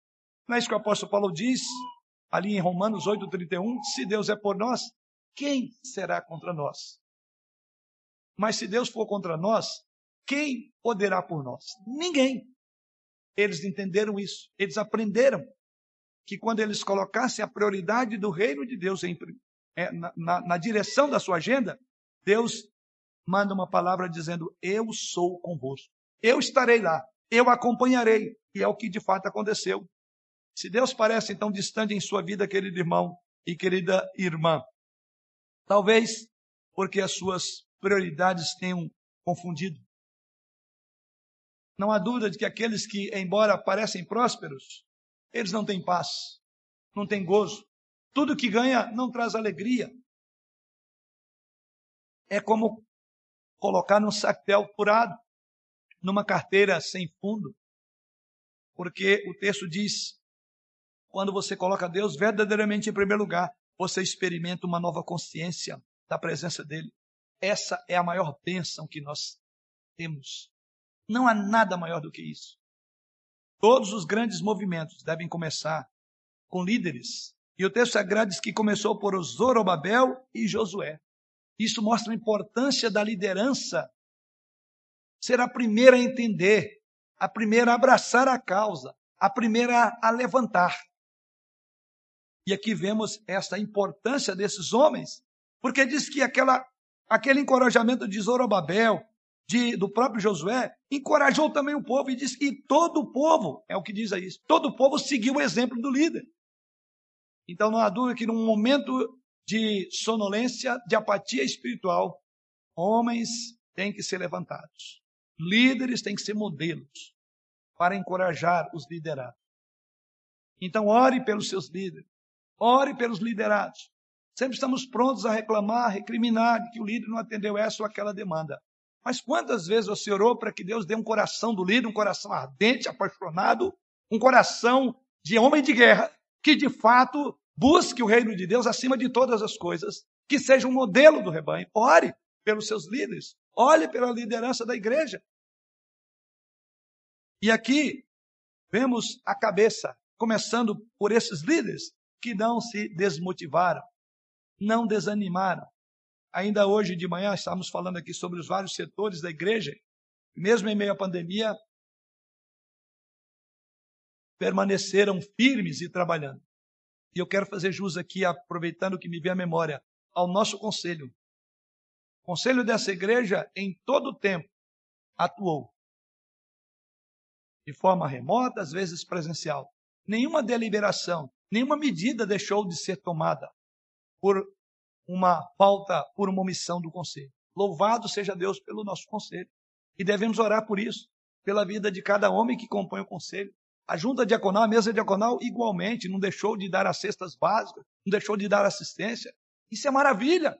Não é isso que o apóstolo Paulo diz ali em Romanos 8,31? Se Deus é por nós, quem será contra nós? Mas se Deus for contra nós, quem poderá por nós? Ninguém. Eles entenderam isso. Eles aprenderam que quando eles colocassem a prioridade do reino de Deus em, é, na, na, na direção da sua agenda, Deus manda uma palavra dizendo: Eu sou convosco. Eu estarei lá. Eu acompanharei. E é o que de fato aconteceu. Se Deus parece então distante em sua vida, querido irmão e querida irmã, talvez porque as suas prioridades tenham confundido. Não há dúvida de que aqueles que, embora parecem prósperos, eles não têm paz, não têm gozo. Tudo que ganha não traz alegria. É como colocar num sactel furado, numa carteira sem fundo. Porque o texto diz: quando você coloca Deus verdadeiramente em primeiro lugar, você experimenta uma nova consciência da presença dele. Essa é a maior bênção que nós temos. Não há nada maior do que isso. Todos os grandes movimentos devem começar com líderes. E o texto sagrado diz que começou por Zorobabel e Josué. Isso mostra a importância da liderança. Ser a primeira a entender, a primeira a abraçar a causa, a primeira a levantar. E aqui vemos essa importância desses homens, porque diz que aquela, aquele encorajamento de Zorobabel, de, do próprio Josué, encorajou também o povo e diz que todo o povo, é o que diz aí, todo o povo seguiu o exemplo do líder. Então não há dúvida que num momento de sonolência, de apatia espiritual, homens têm que ser levantados. Líderes têm que ser modelos para encorajar os liderados. Então, ore pelos seus líderes. Ore pelos liderados. Sempre estamos prontos a reclamar, recriminar que o líder não atendeu essa ou aquela demanda. Mas quantas vezes você orou para que Deus dê um coração do líder, um coração ardente, apaixonado, um coração de homem de guerra, que de fato Busque o reino de Deus acima de todas as coisas, que seja um modelo do rebanho. Ore pelos seus líderes, olhe pela liderança da igreja. E aqui vemos a cabeça, começando por esses líderes que não se desmotivaram, não desanimaram. Ainda hoje de manhã estávamos falando aqui sobre os vários setores da igreja, mesmo em meio à pandemia, permaneceram firmes e trabalhando. E eu quero fazer jus aqui, aproveitando que me vem à memória, ao nosso conselho. O conselho dessa igreja, em todo o tempo, atuou. De forma remota, às vezes presencial. Nenhuma deliberação, nenhuma medida deixou de ser tomada por uma falta, por uma omissão do conselho. Louvado seja Deus pelo nosso conselho. E devemos orar por isso. pela vida de cada homem que compõe o conselho. A junta diaconal, a mesa diaconal, igualmente, não deixou de dar as cestas básicas, não deixou de dar assistência. Isso é maravilha.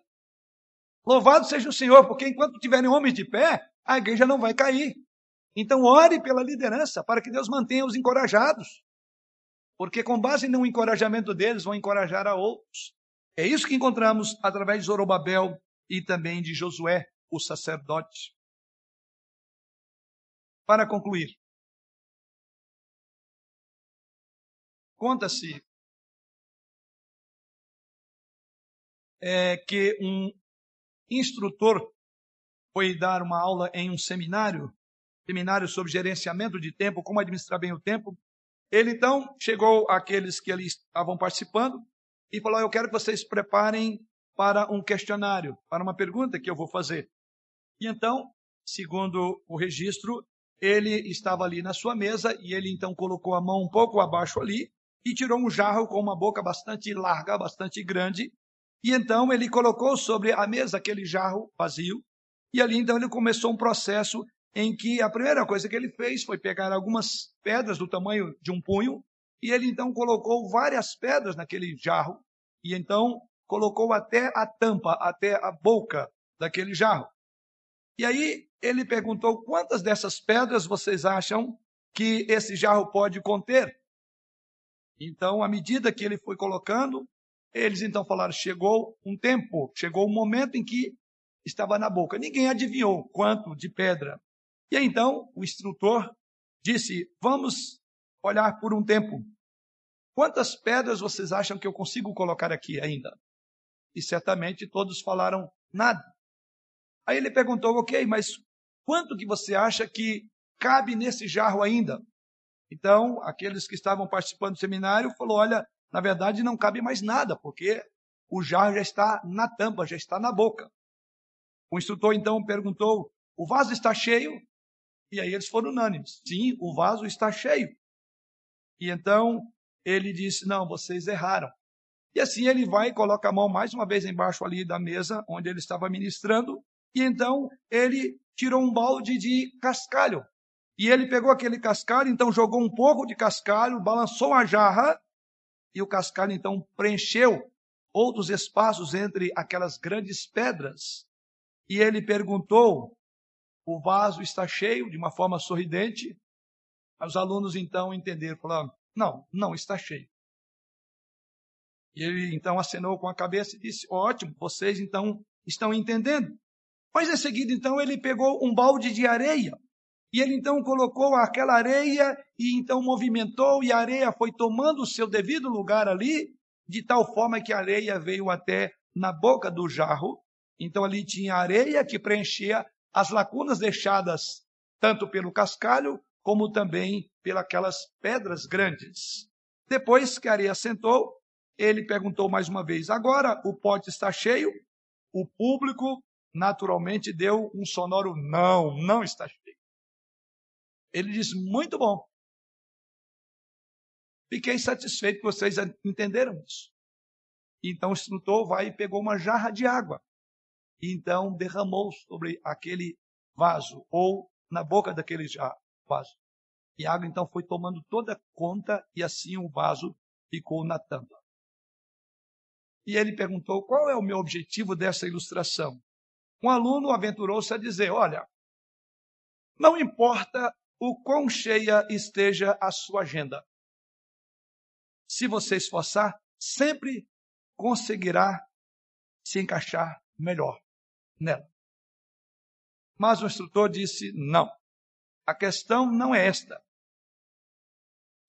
Louvado seja o Senhor, porque enquanto tiverem homens de pé, a igreja não vai cair. Então, ore pela liderança, para que Deus mantenha os encorajados. Porque, com base no encorajamento deles, vão encorajar a outros. É isso que encontramos através de Zorobabel e também de Josué, o sacerdote. Para concluir, conta-se é, que um instrutor foi dar uma aula em um seminário, seminário sobre gerenciamento de tempo, como administrar bem o tempo. Ele então chegou àqueles que ali estavam participando e falou: Eu quero que vocês preparem para um questionário, para uma pergunta que eu vou fazer. E então, segundo o registro, ele estava ali na sua mesa e ele então colocou a mão um pouco abaixo ali e tirou um jarro com uma boca bastante larga, bastante grande. E então ele colocou sobre a mesa aquele jarro vazio. E ali então ele começou um processo em que a primeira coisa que ele fez foi pegar algumas pedras do tamanho de um punho e ele então colocou várias pedras naquele jarro e então colocou até a tampa, até a boca daquele jarro. E aí ele perguntou quantas dessas pedras vocês acham que esse jarro pode conter? Então, à medida que ele foi colocando, eles então falaram: chegou um tempo, chegou um momento em que estava na boca. Ninguém adivinhou quanto de pedra. E aí, então o instrutor disse: Vamos olhar por um tempo. Quantas pedras vocês acham que eu consigo colocar aqui ainda? E certamente todos falaram nada. Aí ele perguntou: Ok, mas quanto que você acha que cabe nesse jarro ainda? Então, aqueles que estavam participando do seminário falou: olha, na verdade não cabe mais nada, porque o jarro já está na tampa, já está na boca. O instrutor então perguntou: o vaso está cheio? E aí eles foram unânimes: sim, o vaso está cheio. E então ele disse: não, vocês erraram. E assim ele vai e coloca a mão mais uma vez embaixo ali da mesa onde ele estava ministrando, e então ele tirou um balde de cascalho e ele pegou aquele cascalho, então jogou um pouco de cascalho, balançou a jarra, e o cascalho então preencheu outros espaços entre aquelas grandes pedras. E ele perguntou: o vaso está cheio, de uma forma sorridente? Os alunos então entenderam, falaram: não, não está cheio. E ele então acenou com a cabeça e disse: ótimo, vocês então estão entendendo. Mas em seguida, então, ele pegou um balde de areia e ele então colocou aquela areia e então movimentou, e a areia foi tomando o seu devido lugar ali, de tal forma que a areia veio até na boca do jarro. Então ali tinha areia que preenchia as lacunas deixadas tanto pelo cascalho como também pelas pedras grandes. Depois que areia sentou, ele perguntou mais uma vez: agora o pote está cheio? O público naturalmente deu um sonoro não, não está cheio. Ele diz: Muito bom. Fiquei satisfeito que vocês entenderam isso. Então o instrutor vai e pegou uma jarra de água. E então derramou sobre aquele vaso, ou na boca daquele vaso. E a água então foi tomando toda conta, e assim o vaso ficou na tampa. E ele perguntou: qual é o meu objetivo dessa ilustração? Um aluno aventurou-se a dizer: olha, não importa o quão cheia esteja a sua agenda. Se você esforçar, sempre conseguirá se encaixar melhor nela. Mas o instrutor disse: não. A questão não é esta.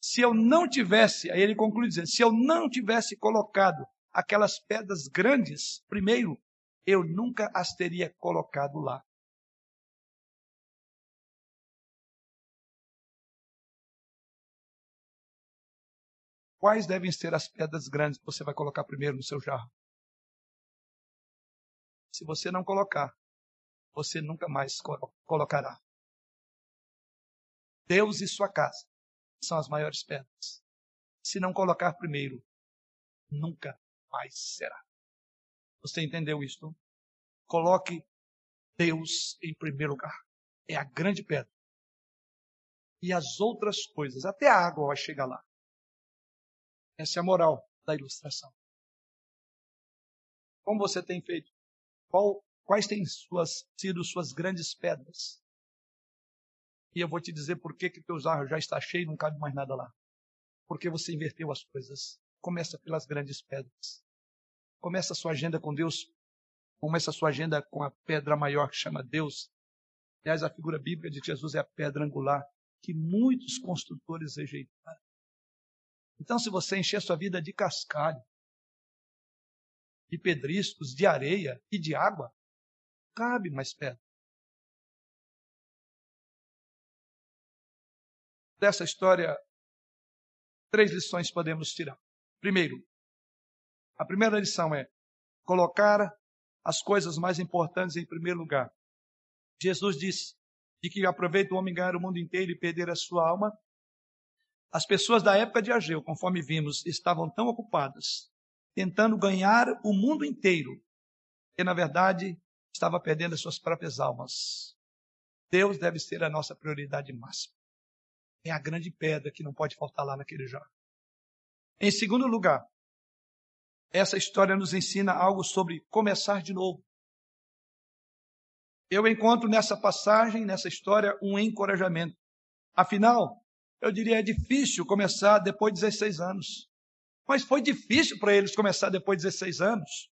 Se eu não tivesse, aí ele conclui dizendo: se eu não tivesse colocado aquelas pedras grandes primeiro, eu nunca as teria colocado lá. Quais devem ser as pedras grandes que você vai colocar primeiro no seu jarro? Se você não colocar, você nunca mais colocará. Deus e sua casa são as maiores pedras. Se não colocar primeiro, nunca mais será. Você entendeu isso? Coloque Deus em primeiro lugar. É a grande pedra. e as outras coisas. Até a água vai chegar lá. Essa é a moral da ilustração. Como você tem feito? Qual, quais têm suas, sido suas grandes pedras? E eu vou te dizer por que, que teus arros já está cheio e não cabe mais nada lá. Porque você inverteu as coisas. Começa pelas grandes pedras. Começa a sua agenda com Deus. Começa a sua agenda com a pedra maior que chama Deus. Aliás, a figura bíblica de Jesus é a pedra angular que muitos construtores rejeitaram. Então, se você encher sua vida de cascalho, de pedriscos, de areia e de água, cabe mais pedra. Dessa história, três lições podemos tirar. Primeiro, a primeira lição é colocar as coisas mais importantes em primeiro lugar. Jesus disse: de que aproveita o homem ganhar o mundo inteiro e perder a sua alma. As pessoas da época de Ageu, conforme vimos, estavam tão ocupadas tentando ganhar o mundo inteiro, que na verdade estava perdendo as suas próprias almas. Deus deve ser a nossa prioridade máxima. É a grande pedra que não pode faltar lá naquele jarro. Em segundo lugar, essa história nos ensina algo sobre começar de novo. Eu encontro nessa passagem, nessa história, um encorajamento. Afinal, eu diria é difícil começar depois de 16 anos. Mas foi difícil para eles começar depois de 16 anos.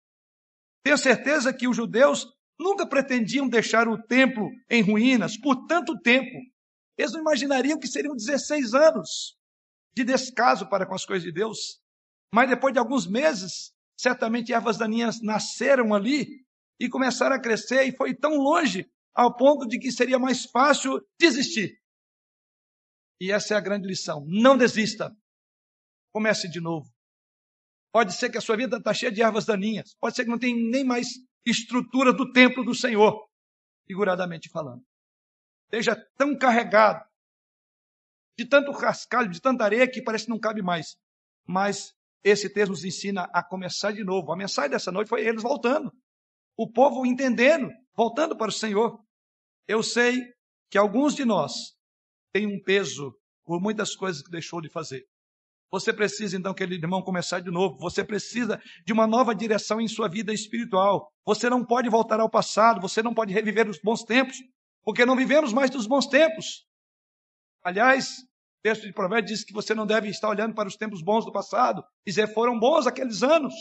Tenho certeza que os judeus nunca pretendiam deixar o templo em ruínas por tanto tempo. Eles não imaginariam que seriam 16 anos de descaso para com as coisas de Deus. Mas depois de alguns meses, certamente ervas daninhas nasceram ali e começaram a crescer, e foi tão longe ao ponto de que seria mais fácil desistir. E essa é a grande lição. Não desista. Comece de novo. Pode ser que a sua vida está cheia de ervas daninhas. Pode ser que não tenha nem mais estrutura do templo do Senhor, figuradamente falando. Esteja tão carregado de tanto rascalho, de tanta areia que parece que não cabe mais. Mas esse texto nos ensina a começar de novo. A mensagem dessa noite foi eles voltando o povo entendendo, voltando para o Senhor. Eu sei que alguns de nós têm um peso por muitas coisas que deixou de fazer. Você precisa, então, querido irmão, começar de novo. Você precisa de uma nova direção em sua vida espiritual. Você não pode voltar ao passado, você não pode reviver os bons tempos, porque não vivemos mais dos bons tempos. Aliás, o texto de Provérbios diz que você não deve estar olhando para os tempos bons do passado, dizer foram bons aqueles anos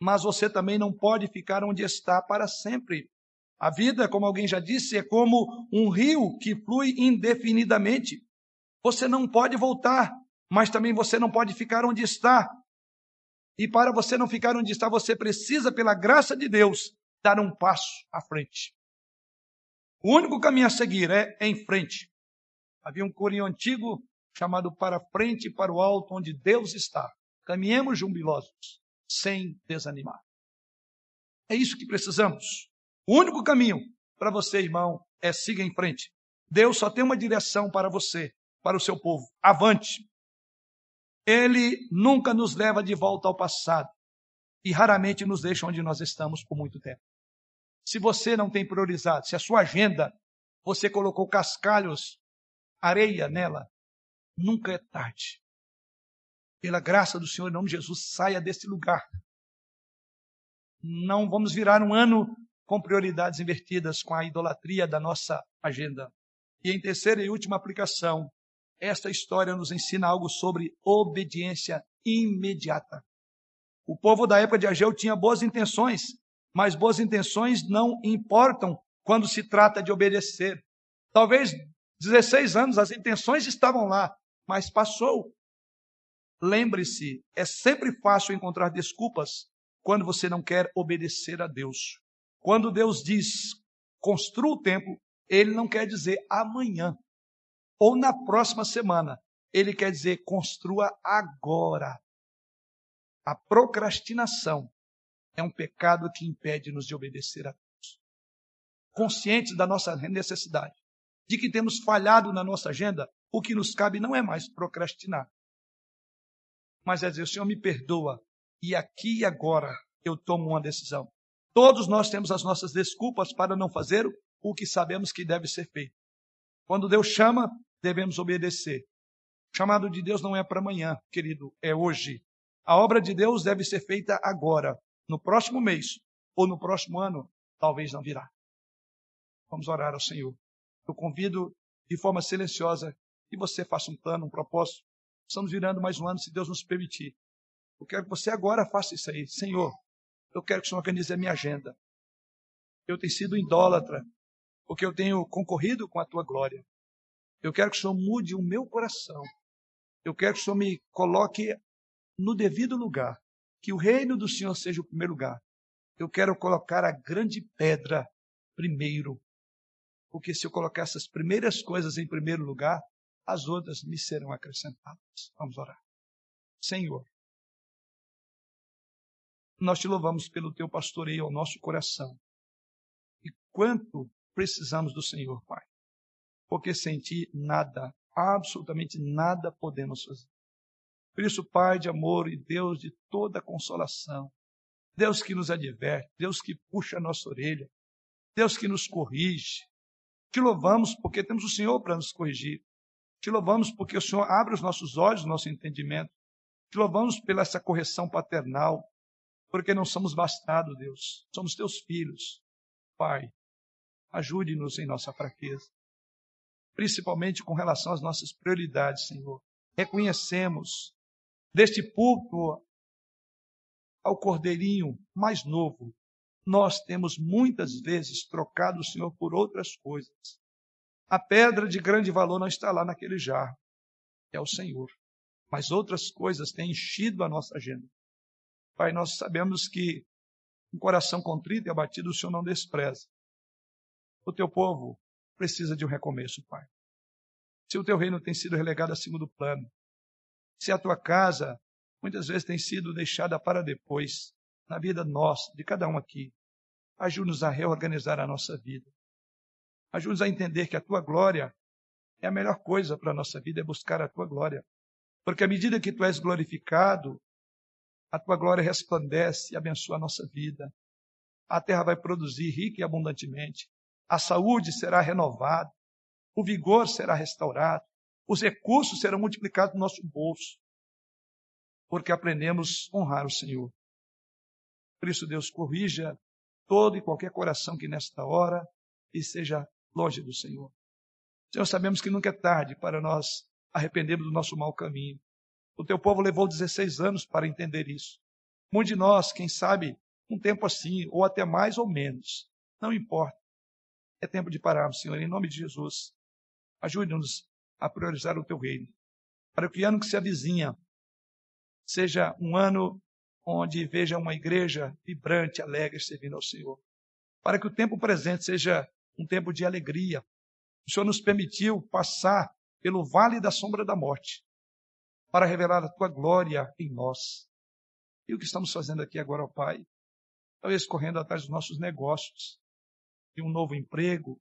mas você também não pode ficar onde está para sempre. A vida, como alguém já disse, é como um rio que flui indefinidamente. Você não pode voltar, mas também você não pode ficar onde está. E para você não ficar onde está, você precisa, pela graça de Deus, dar um passo à frente. O único caminho a seguir é em frente. Havia um corinho antigo chamado Para Frente e para o Alto, onde Deus está. Caminhemos jubilosos sem desanimar. É isso que precisamos. O único caminho para você, irmão, é siga em frente. Deus só tem uma direção para você, para o seu povo. Avante. Ele nunca nos leva de volta ao passado e raramente nos deixa onde nós estamos por muito tempo. Se você não tem priorizado, se a sua agenda você colocou cascalhos, areia nela, nunca é tarde pela graça do Senhor, em nome de Jesus, saia desse lugar. Não vamos virar um ano com prioridades invertidas com a idolatria da nossa agenda. E em terceira e última aplicação, esta história nos ensina algo sobre obediência imediata. O povo da época de Ageu tinha boas intenções, mas boas intenções não importam quando se trata de obedecer. Talvez 16 anos as intenções estavam lá, mas passou Lembre-se, é sempre fácil encontrar desculpas quando você não quer obedecer a Deus. Quando Deus diz construa o templo, ele não quer dizer amanhã ou na próxima semana. Ele quer dizer construa agora. A procrastinação é um pecado que impede-nos de obedecer a Deus. Conscientes da nossa necessidade, de que temos falhado na nossa agenda, o que nos cabe não é mais procrastinar, mas é dizer: o Senhor me perdoa e aqui e agora eu tomo uma decisão. Todos nós temos as nossas desculpas para não fazer o que sabemos que deve ser feito. Quando Deus chama, devemos obedecer. O chamado de Deus não é para amanhã, querido, é hoje. A obra de Deus deve ser feita agora, no próximo mês ou no próximo ano, talvez não virá. Vamos orar ao Senhor. Eu convido de forma silenciosa que você faça um plano, um propósito. Estamos virando mais um ano, se Deus nos permitir. Eu quero que você agora faça isso aí. Senhor, eu quero que o Senhor organize a minha agenda. Eu tenho sido idólatra, porque eu tenho concorrido com a tua glória. Eu quero que o Senhor mude o meu coração. Eu quero que o Senhor me coloque no devido lugar. Que o reino do Senhor seja o primeiro lugar. Eu quero colocar a grande pedra primeiro. Porque se eu colocar essas primeiras coisas em primeiro lugar, as outras me serão acrescentadas. Vamos orar. Senhor, nós te louvamos pelo teu pastoreio ao nosso coração. E quanto precisamos do Senhor, Pai porque sem ti nada, absolutamente nada podemos fazer. Por isso, Pai de amor e Deus de toda consolação, Deus que nos adverte, Deus que puxa a nossa orelha, Deus que nos corrige, te louvamos porque temos o Senhor para nos corrigir. Te louvamos porque o Senhor abre os nossos olhos, o nosso entendimento. Te louvamos pela essa correção paternal, porque não somos bastados, Deus. Somos teus filhos. Pai, ajude-nos em nossa fraqueza principalmente com relação às nossas prioridades, Senhor. Reconhecemos deste púlpito ao cordeirinho mais novo, nós temos muitas vezes trocado o Senhor por outras coisas. A pedra de grande valor não está lá naquele jarro, é o Senhor. Mas outras coisas têm enchido a nossa agenda. Pai, nós sabemos que um coração contrito e abatido o Senhor não despreza. O teu povo precisa de um recomeço, Pai. Se o teu reino tem sido relegado a segundo plano, se a tua casa muitas vezes tem sido deixada para depois, na vida nossa, de cada um aqui, ajude-nos a reorganizar a nossa vida. Ajude-nos a entender que a tua glória é a melhor coisa para a nossa vida, é buscar a tua glória. Porque à medida que tu és glorificado, a tua glória resplandece e abençoa a nossa vida. A terra vai produzir rica e abundantemente a saúde será renovada, o vigor será restaurado, os recursos serão multiplicados no nosso bolso, porque aprendemos a honrar o Senhor. Por isso, Deus corrija todo e qualquer coração que nesta hora esteja longe do Senhor. Senhor, sabemos que nunca é tarde para nós arrependermos do nosso mau caminho. O teu povo levou 16 anos para entender isso. Muitos de nós, quem sabe, um tempo assim, ou até mais ou menos, não importa. É tempo de pararmos, Senhor, em nome de Jesus. Ajude-nos a priorizar o teu reino. Para que o ano que se avizinha seja um ano onde veja uma igreja vibrante, alegre, servindo ao Senhor. Para que o tempo presente seja um tempo de alegria. O Senhor nos permitiu passar pelo vale da sombra da morte para revelar a tua glória em nós. E o que estamos fazendo aqui agora, ó Pai? Talvez correndo atrás dos nossos negócios, de um novo emprego,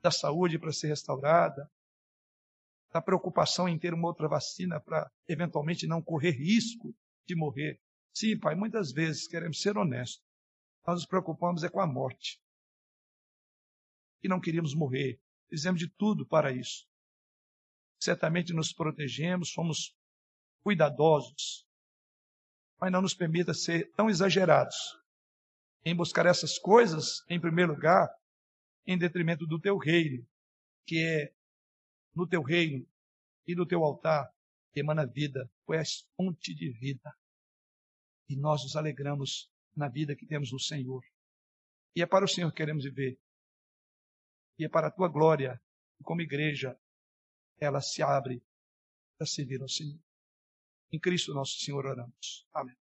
da saúde para ser restaurada, da preocupação em ter uma outra vacina para eventualmente não correr risco de morrer. Sim, Pai, muitas vezes queremos ser honestos. Nós nos preocupamos é com a morte. E não queríamos morrer. Fizemos de tudo para isso. Certamente nos protegemos, somos cuidadosos. Mas não nos permita ser tão exagerados em buscar essas coisas, em primeiro lugar, em detrimento do teu reino, que é no teu reino e no teu altar emana vida, tu és fonte de vida. E nós nos alegramos na vida que temos no Senhor. E é para o Senhor que queremos viver. E é para a tua glória, e como igreja, ela se abre para servir ao Senhor. Em Cristo nosso Senhor oramos. Amém.